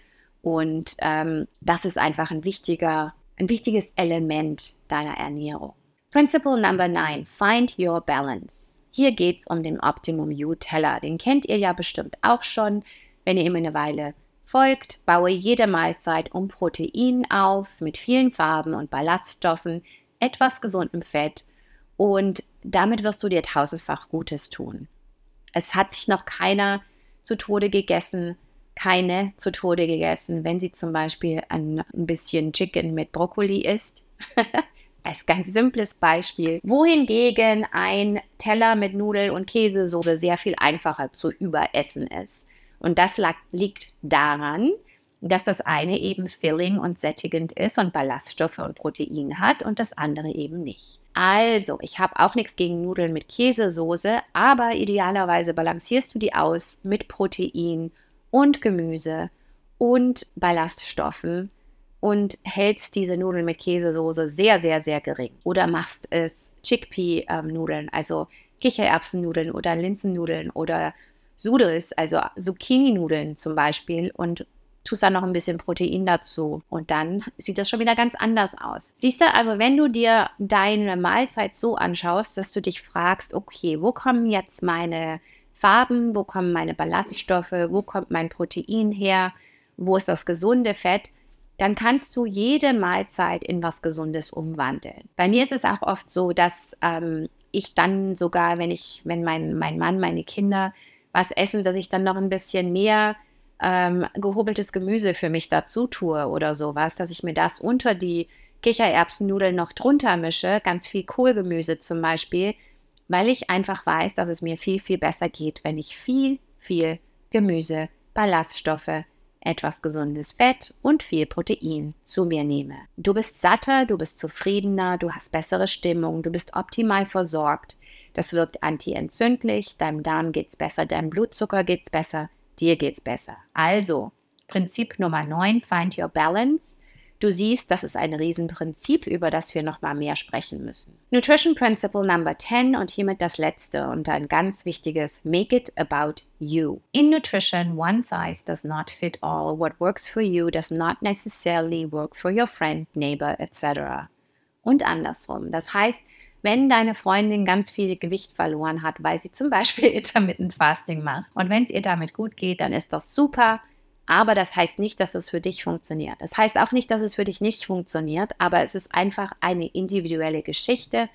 A: Und ähm, das ist einfach ein wichtiger, ein wichtiges Element deiner Ernährung. Principle number nine: Find your balance. Hier geht es um den Optimum You Teller. Den kennt ihr ja bestimmt auch schon, wenn ihr immer eine Weile folgt, baue jede Mahlzeit um Protein auf mit vielen Farben und Ballaststoffen, etwas gesundem Fett und damit wirst du dir tausendfach Gutes tun. Es hat sich noch keiner zu Tode gegessen, keine zu Tode gegessen, wenn sie zum Beispiel ein, bisschen Chicken mit Brokkoli isst. Als ganz simples Beispiel. Wohingegen ein Teller mit Nudeln und Käsesoße sehr viel einfacher zu überessen ist. Und das lag, liegt daran, dass das eine eben filling und sättigend ist und Ballaststoffe und Protein hat und das andere eben nicht. Also, ich habe auch nichts gegen Nudeln mit Käsesoße, aber idealerweise balancierst du die aus mit Protein und Gemüse und Ballaststoffen und hältst diese Nudeln mit Käsesoße sehr, sehr, sehr gering. Oder machst es Chickpea-Nudeln, also Kichererbsennudeln oder Linsennudeln oder Sudels, also Zucchini-Nudeln zum Beispiel und tust dann noch ein bisschen Protein dazu und dann sieht das schon wieder ganz anders aus. Siehst du, also wenn du dir deine Mahlzeit so anschaust, dass du dich fragst, okay, wo kommen jetzt meine Farben, wo kommen meine Ballaststoffe, wo kommt mein Protein her, wo ist das gesunde Fett, dann kannst du jede Mahlzeit in was Gesundes umwandeln. Bei mir ist es auch oft so, dass ähm, ich dann sogar, wenn ich, wenn mein, mein Mann, meine Kinder was essen, dass ich dann noch ein bisschen mehr ähm, gehobeltes Gemüse für mich dazu tue oder sowas, dass ich mir das unter die Kichererbsennudeln noch drunter mische, ganz viel Kohlgemüse zum Beispiel, weil ich einfach weiß, dass es mir viel, viel besser geht, wenn ich viel, viel Gemüse, Ballaststoffe, etwas gesundes Fett und viel Protein zu mir nehme. Du bist satter, du bist zufriedener, du hast bessere Stimmung, du bist optimal versorgt. Das wirkt antientzündlich, deinem Darm geht's besser, deinem Blutzucker geht's besser, dir geht's besser. Also, Prinzip Nummer 9, find your balance. Du siehst, das ist ein Riesenprinzip, über das wir noch mal mehr sprechen müssen. Nutrition Principle Number 10 und hiermit das letzte und ein ganz wichtiges, make it about you. In nutrition, one size does not fit all. What works for you does not necessarily work for your friend, neighbor, etc. Und andersrum. Das heißt, wenn deine Freundin ganz viel Gewicht verloren hat, weil sie zum Beispiel Intermittent Fasting macht und wenn es ihr damit gut geht, dann ist das super. Aber das heißt nicht, dass es für dich funktioniert. Das heißt auch nicht, dass es für dich nicht funktioniert, aber es ist einfach eine individuelle Geschichte.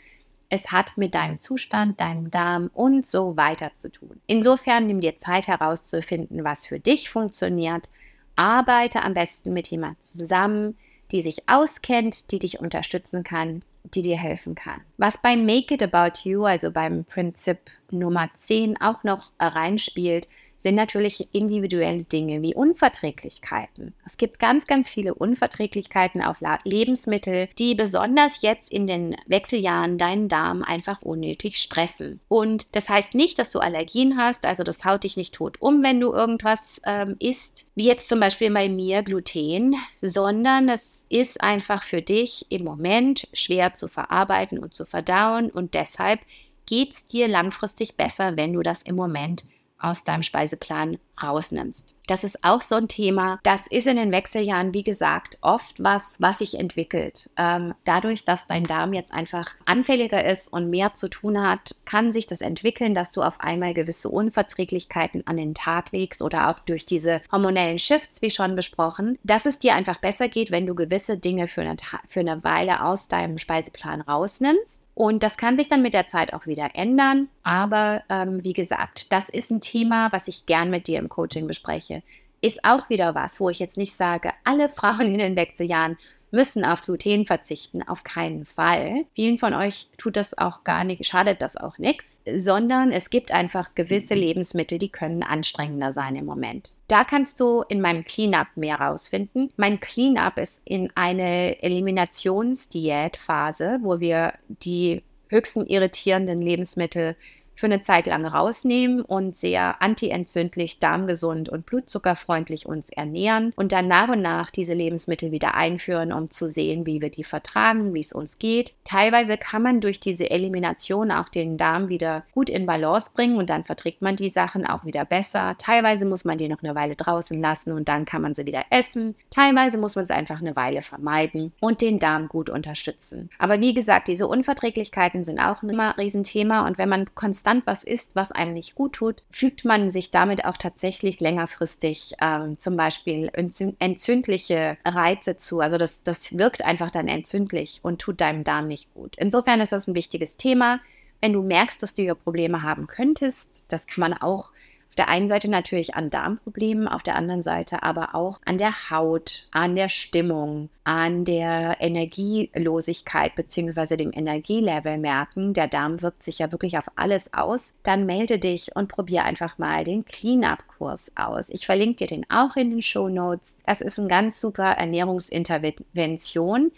A: Es hat mit deinem Zustand, deinem Darm und so weiter zu tun. Insofern nimm dir Zeit herauszufinden, was für dich funktioniert. Arbeite am besten mit jemandem zusammen, die sich auskennt, die dich unterstützen kann, die dir helfen kann. Was beim Make It About You, also beim Prinzip Nummer 10 auch noch reinspielt, sind natürlich individuelle Dinge wie Unverträglichkeiten. Es gibt ganz, ganz viele Unverträglichkeiten auf Lebensmittel, die besonders jetzt in den Wechseljahren deinen Darm einfach unnötig stressen. Und das heißt nicht, dass du Allergien hast, also das haut dich nicht tot um, wenn du irgendwas ähm, isst, wie jetzt zum Beispiel bei mir Gluten, sondern es ist einfach für dich im Moment schwer zu verarbeiten und zu verdauen und deshalb geht es dir langfristig besser, wenn du das im Moment aus deinem Speiseplan rausnimmst. Das ist auch so ein Thema. Das ist in den Wechseljahren, wie gesagt, oft was, was sich entwickelt. Ähm, dadurch, dass dein Darm jetzt einfach anfälliger ist und mehr zu tun hat, kann sich das entwickeln, dass du auf einmal gewisse Unverträglichkeiten an den Tag legst oder auch durch diese hormonellen Shifts, wie schon besprochen, dass es dir einfach besser geht, wenn du gewisse Dinge für eine, für eine Weile aus deinem Speiseplan rausnimmst und das kann sich dann mit der Zeit auch wieder ändern. Aber ähm, wie gesagt, das ist ein Thema, was ich gern mit dir im Coaching bespreche. Ist auch wieder was, wo ich jetzt nicht sage, alle Frauen in den Wechseljahren müssen auf Gluten verzichten, auf keinen Fall. Vielen von euch tut das auch gar nicht, schadet das auch nichts, sondern es gibt einfach gewisse Lebensmittel, die können anstrengender sein im Moment. Da kannst du in meinem Cleanup mehr rausfinden. Mein Cleanup ist in eine Eliminationsdiätphase, wo wir die höchsten irritierenden Lebensmittel für eine Zeit lang rausnehmen und sehr antientzündlich, darmgesund und blutzuckerfreundlich uns ernähren und dann nach und nach diese Lebensmittel wieder einführen, um zu sehen, wie wir die vertragen, wie es uns geht. Teilweise kann man durch diese Elimination auch den Darm wieder gut in Balance bringen und dann verträgt man die Sachen auch wieder besser. Teilweise muss man die noch eine Weile draußen lassen und dann kann man sie wieder essen. Teilweise muss man es einfach eine Weile vermeiden und den Darm gut unterstützen. Aber wie gesagt, diese Unverträglichkeiten sind auch immer ein Riesenthema und wenn man konstant konstant was isst, was einem nicht gut tut, fügt man sich damit auch tatsächlich längerfristig ähm, zum Beispiel entzündliche Reize zu. Also das, das wirkt einfach dann entzündlich und tut deinem Darm nicht gut. Insofern ist das ein wichtiges Thema. Wenn du merkst, dass du hier Probleme haben könntest, das kann man auch auf der einen Seite natürlich an Darmproblemen, auf der anderen Seite aber auch an der Haut, an der Stimmung, an der Energielosigkeit bzw. dem Energielevel merken. Der Darm wirkt sich ja wirklich auf alles aus. Dann melde dich und probiere einfach mal den Cleanup-Kurs aus. Ich verlinke dir den auch in den Show Notes. Das ist eine ganz super Ernährungsintervention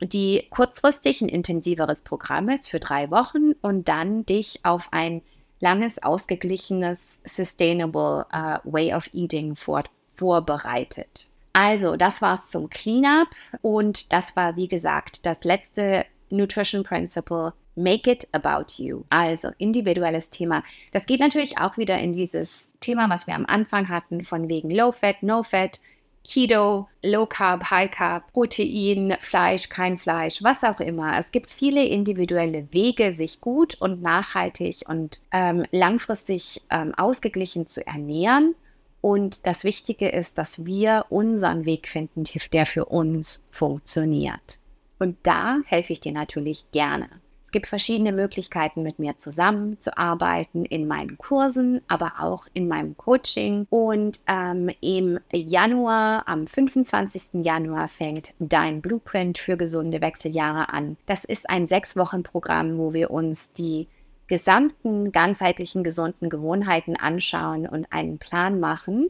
A: die kurzfristig ein intensiveres Programm ist für drei Wochen und dann dich auf ein langes, ausgeglichenes, sustainable uh, way of eating vor, vorbereitet. Also, das war es zum Cleanup und das war, wie gesagt, das letzte Nutrition Principle. Make it about you. Also individuelles Thema. Das geht natürlich auch wieder in dieses Thema, was wir am Anfang hatten, von wegen Low Fat, No Fat, Keto, Low Carb, High Carb, Protein, Fleisch, kein Fleisch, was auch immer. Es gibt viele individuelle Wege, sich gut und nachhaltig und ähm, langfristig ähm, ausgeglichen zu ernähren. Und das Wichtige ist, dass wir unseren Weg finden, der für uns funktioniert. Und da helfe ich dir natürlich gerne. Es gibt verschiedene Möglichkeiten, mit mir zusammenzuarbeiten in meinen Kursen, aber auch in meinem Coaching. Und ähm, im Januar, am 25. Januar, fängt dein Blueprint für gesunde Wechseljahre an. Das ist ein sechs Wochen Programm, wo wir uns die gesamten ganzheitlichen gesunden Gewohnheiten anschauen und einen Plan machen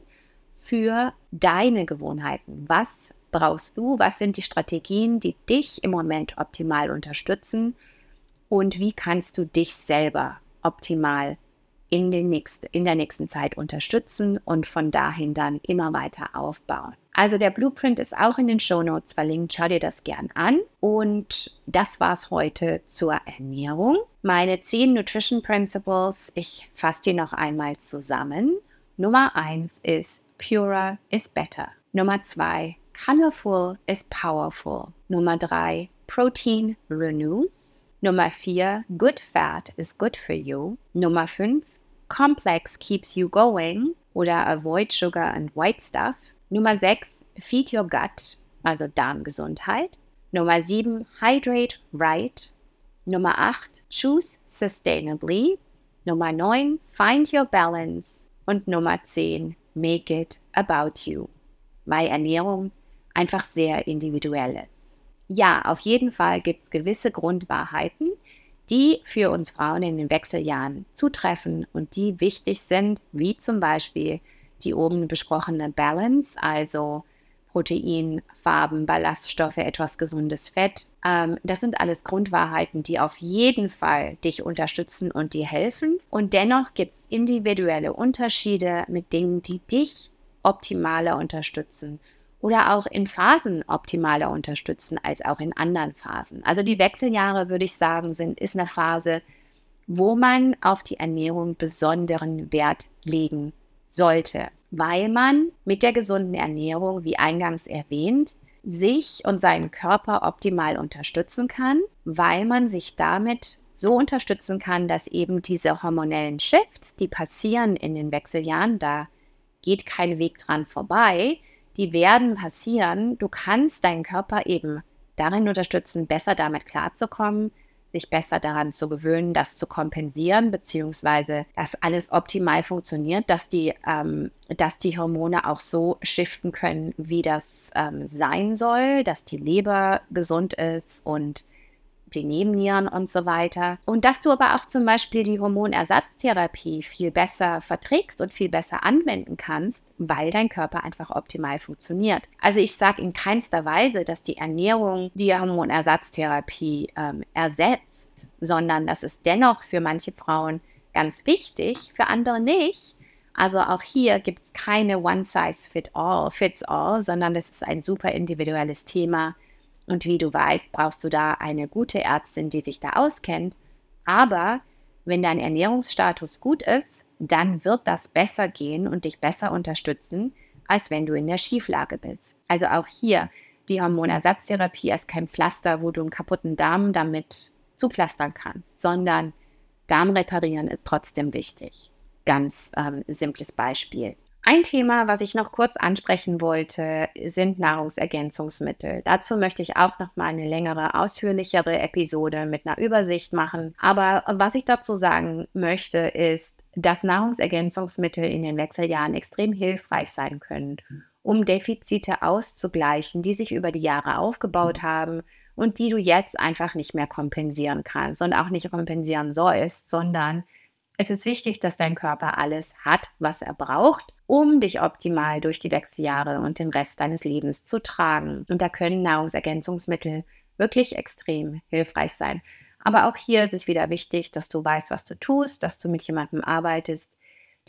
A: für deine Gewohnheiten. Was brauchst du? Was sind die Strategien, die dich im Moment optimal unterstützen? Und wie kannst du dich selber optimal in, den nächsten, in der nächsten Zeit unterstützen und von dahin dann immer weiter aufbauen. Also der Blueprint ist auch in den Show Notes verlinkt. Schau dir das gern an. Und das war's heute zur Ernährung. Meine 10 Nutrition Principles, ich fasse die noch einmal zusammen. Nummer 1 ist Purer is better. Nummer 2 Colorful is powerful. Nummer 3 Protein renews. Nummer 4, good fat is good for you. Nummer 5, complex keeps you going oder avoid sugar and white stuff. Nummer 6, feed your gut, also Darmgesundheit. Nummer 7, hydrate right. Nummer 8, choose sustainably. Nummer 9, find your balance. Und Nummer 10, make it about you. Weil Ernährung einfach sehr individuell ist ja, auf jeden Fall gibt es gewisse Grundwahrheiten, die für uns Frauen in den Wechseljahren zutreffen und die wichtig sind, wie zum Beispiel die oben besprochene Balance, also Protein, Farben, Ballaststoffe, etwas gesundes Fett. Ähm, das sind alles Grundwahrheiten, die auf jeden Fall dich unterstützen und dir helfen. Und dennoch gibt es individuelle Unterschiede mit Dingen, die dich optimaler unterstützen oder auch in Phasen optimaler unterstützen als auch in anderen Phasen. Also die Wechseljahre, würde ich sagen, sind, ist eine Phase, wo man auf die Ernährung besonderen Wert legen sollte, weil man mit der gesunden Ernährung, wie eingangs erwähnt, sich und seinen Körper optimal unterstützen kann, weil man sich damit so unterstützen kann, dass eben diese hormonellen Shifts, die passieren in den Wechseljahren, da geht kein Weg dran vorbei, die werden passieren. Du kannst deinen Körper eben darin unterstützen, besser damit klarzukommen, sich besser daran zu gewöhnen, das zu kompensieren, beziehungsweise dass alles optimal funktioniert, dass die, ähm, dass die Hormone auch so shiften können, wie das ähm, sein soll, dass die Leber gesund ist und die Nebennieren und so weiter. Und dass du aber auch zum Beispiel die Hormonersatztherapie viel besser verträgst und viel besser anwenden kannst, weil dein Körper einfach optimal funktioniert. Also ich sage in keinster Weise, dass die Ernährung die Hormonersatztherapie ähm, ersetzt, sondern das ist dennoch für manche Frauen ganz wichtig, für andere nicht. Also auch hier gibt es keine One-Size-Fits-all, fits all, sondern das ist ein super individuelles Thema und wie du weißt, brauchst du da eine gute Ärztin, die sich da auskennt. Aber wenn dein Ernährungsstatus gut ist, dann wird das besser gehen und dich besser unterstützen, als wenn du in der Schieflage bist. Also auch hier, die Hormonersatztherapie ist kein Pflaster, wo du einen kaputten Darm damit zupflastern kannst, sondern Darm reparieren ist trotzdem wichtig. Ganz ähm, simples Beispiel. Ein Thema, was ich noch kurz ansprechen wollte, sind Nahrungsergänzungsmittel. Dazu möchte ich auch noch mal eine längere, ausführlichere Episode mit einer Übersicht machen. Aber was ich dazu sagen möchte, ist, dass Nahrungsergänzungsmittel in den Wechseljahren extrem hilfreich sein können, um Defizite auszugleichen, die sich über die Jahre aufgebaut haben und die du jetzt einfach nicht mehr kompensieren kannst und auch nicht kompensieren sollst, sondern es ist wichtig, dass dein Körper alles hat, was er braucht, um dich optimal durch die Wechseljahre und den Rest deines Lebens zu tragen. Und da können Nahrungsergänzungsmittel wirklich extrem hilfreich sein. Aber auch hier ist es wieder wichtig, dass du weißt, was du tust, dass du mit jemandem arbeitest,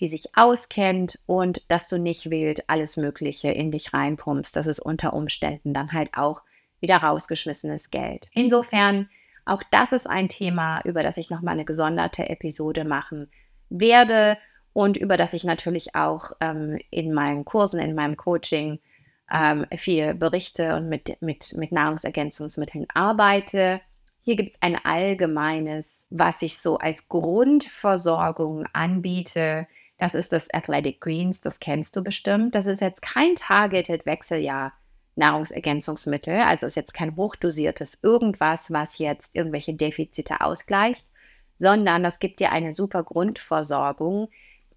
A: die sich auskennt und dass du nicht wild alles Mögliche in dich reinpumpst. Das ist unter Umständen dann halt auch wieder rausgeschmissenes Geld. Insofern auch das ist ein Thema, über das ich nochmal eine gesonderte Episode machen werde und über das ich natürlich auch ähm, in meinen Kursen, in meinem Coaching ähm, viel berichte und mit, mit, mit Nahrungsergänzungsmitteln arbeite. Hier gibt es ein allgemeines, was ich so als Grundversorgung anbiete. Das ist das Athletic Greens, das kennst du bestimmt. Das ist jetzt kein Targeted Wechseljahr Nahrungsergänzungsmittel. Also ist jetzt kein hochdosiertes irgendwas, was jetzt irgendwelche Defizite ausgleicht, sondern das gibt dir eine super Grundversorgung,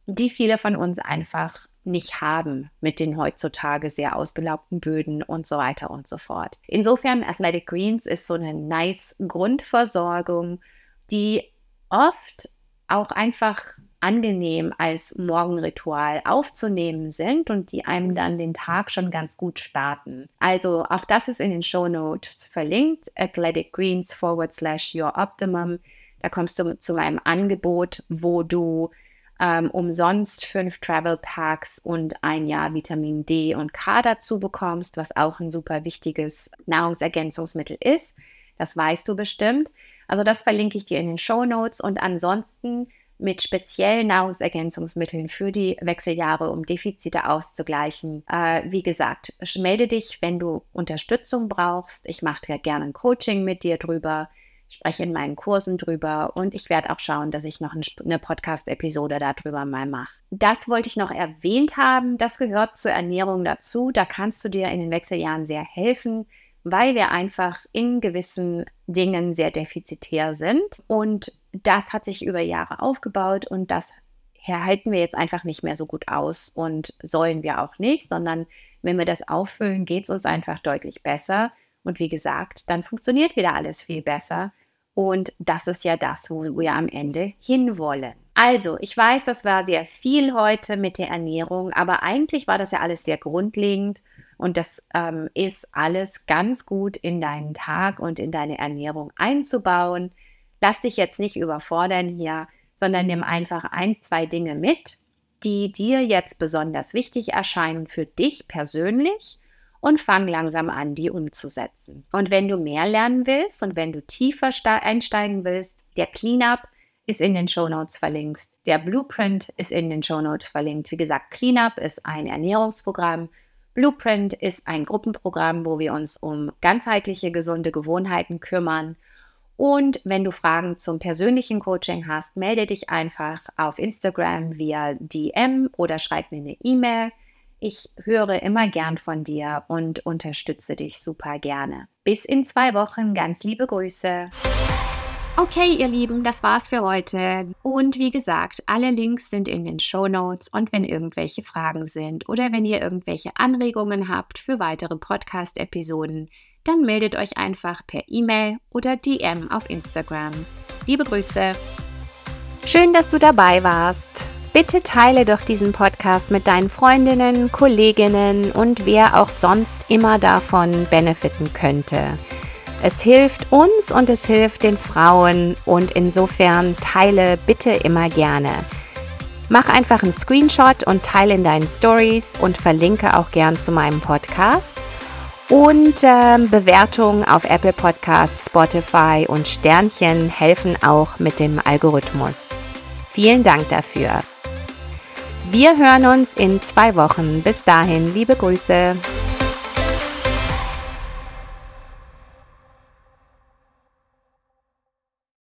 A: die viele von uns einfach nicht haben mit den heutzutage sehr ausgelaubten Böden und so weiter und so fort. Insofern Athletic Greens ist so eine nice Grundversorgung, die oft auch einfach angenehm als Morgenritual aufzunehmen sind und die einem dann den Tag schon ganz gut starten. Also auch das ist in den Show Notes verlinkt, Athletic Greens forward slash Your Optimum. Da kommst du zu meinem Angebot, wo du ähm, umsonst fünf Travel Packs und ein Jahr Vitamin D und K dazu bekommst, was auch ein super wichtiges Nahrungsergänzungsmittel ist. Das weißt du bestimmt. Also das verlinke ich dir in den Show Notes und ansonsten mit speziellen Nahrungsergänzungsmitteln für die Wechseljahre, um Defizite auszugleichen. Äh, wie gesagt, melde dich, wenn du Unterstützung brauchst. Ich mache ja gerne ein Coaching mit dir drüber, spreche in meinen Kursen drüber und ich werde auch schauen, dass ich noch eine Podcast-Episode darüber mal mache. Das wollte ich noch erwähnt haben. Das gehört zur Ernährung dazu. Da kannst du dir in den Wechseljahren sehr helfen weil wir einfach in gewissen Dingen sehr defizitär sind. Und das hat sich über Jahre aufgebaut und das halten wir jetzt einfach nicht mehr so gut aus und sollen wir auch nicht, sondern wenn wir das auffüllen, geht es uns einfach deutlich besser. Und wie gesagt, dann funktioniert wieder alles viel besser. Und das ist ja das, wo wir am Ende hinwollen. Also, ich weiß, das war sehr viel heute mit der Ernährung, aber eigentlich war das ja alles sehr grundlegend. Und das ähm, ist alles ganz gut in deinen Tag und in deine Ernährung einzubauen. Lass dich jetzt nicht überfordern hier, sondern nimm einfach ein, zwei Dinge mit, die dir jetzt besonders wichtig erscheinen für dich persönlich und fang langsam an, die umzusetzen. Und wenn du mehr lernen willst und wenn du tiefer einsteigen willst, der Cleanup ist in den Show Notes verlinkt. Der Blueprint ist in den Show Notes verlinkt. Wie gesagt, Cleanup ist ein Ernährungsprogramm. Blueprint ist ein Gruppenprogramm, wo wir uns um ganzheitliche gesunde Gewohnheiten kümmern. Und wenn du Fragen zum persönlichen Coaching hast, melde dich einfach auf Instagram via DM oder schreib mir eine E-Mail. Ich höre immer gern von dir und unterstütze dich super gerne. Bis in zwei Wochen. Ganz liebe Grüße. Okay, ihr Lieben, das war's für heute. Und wie gesagt, alle Links sind in den Show Notes. Und wenn irgendwelche Fragen sind oder wenn ihr irgendwelche Anregungen habt für weitere Podcast-Episoden, dann meldet euch einfach per E-Mail oder DM auf Instagram. Liebe Grüße. Schön, dass du dabei warst. Bitte teile doch diesen Podcast mit deinen Freundinnen, Kolleginnen und wer auch sonst immer davon benefiten könnte. Es hilft uns und es hilft den Frauen und insofern teile bitte immer gerne. Mach einfach einen Screenshot und teile in deinen Stories und verlinke auch gern zu meinem Podcast. Und äh, Bewertungen auf Apple Podcasts, Spotify und Sternchen helfen auch mit dem Algorithmus. Vielen Dank dafür. Wir hören uns in zwei Wochen. Bis dahin, liebe Grüße.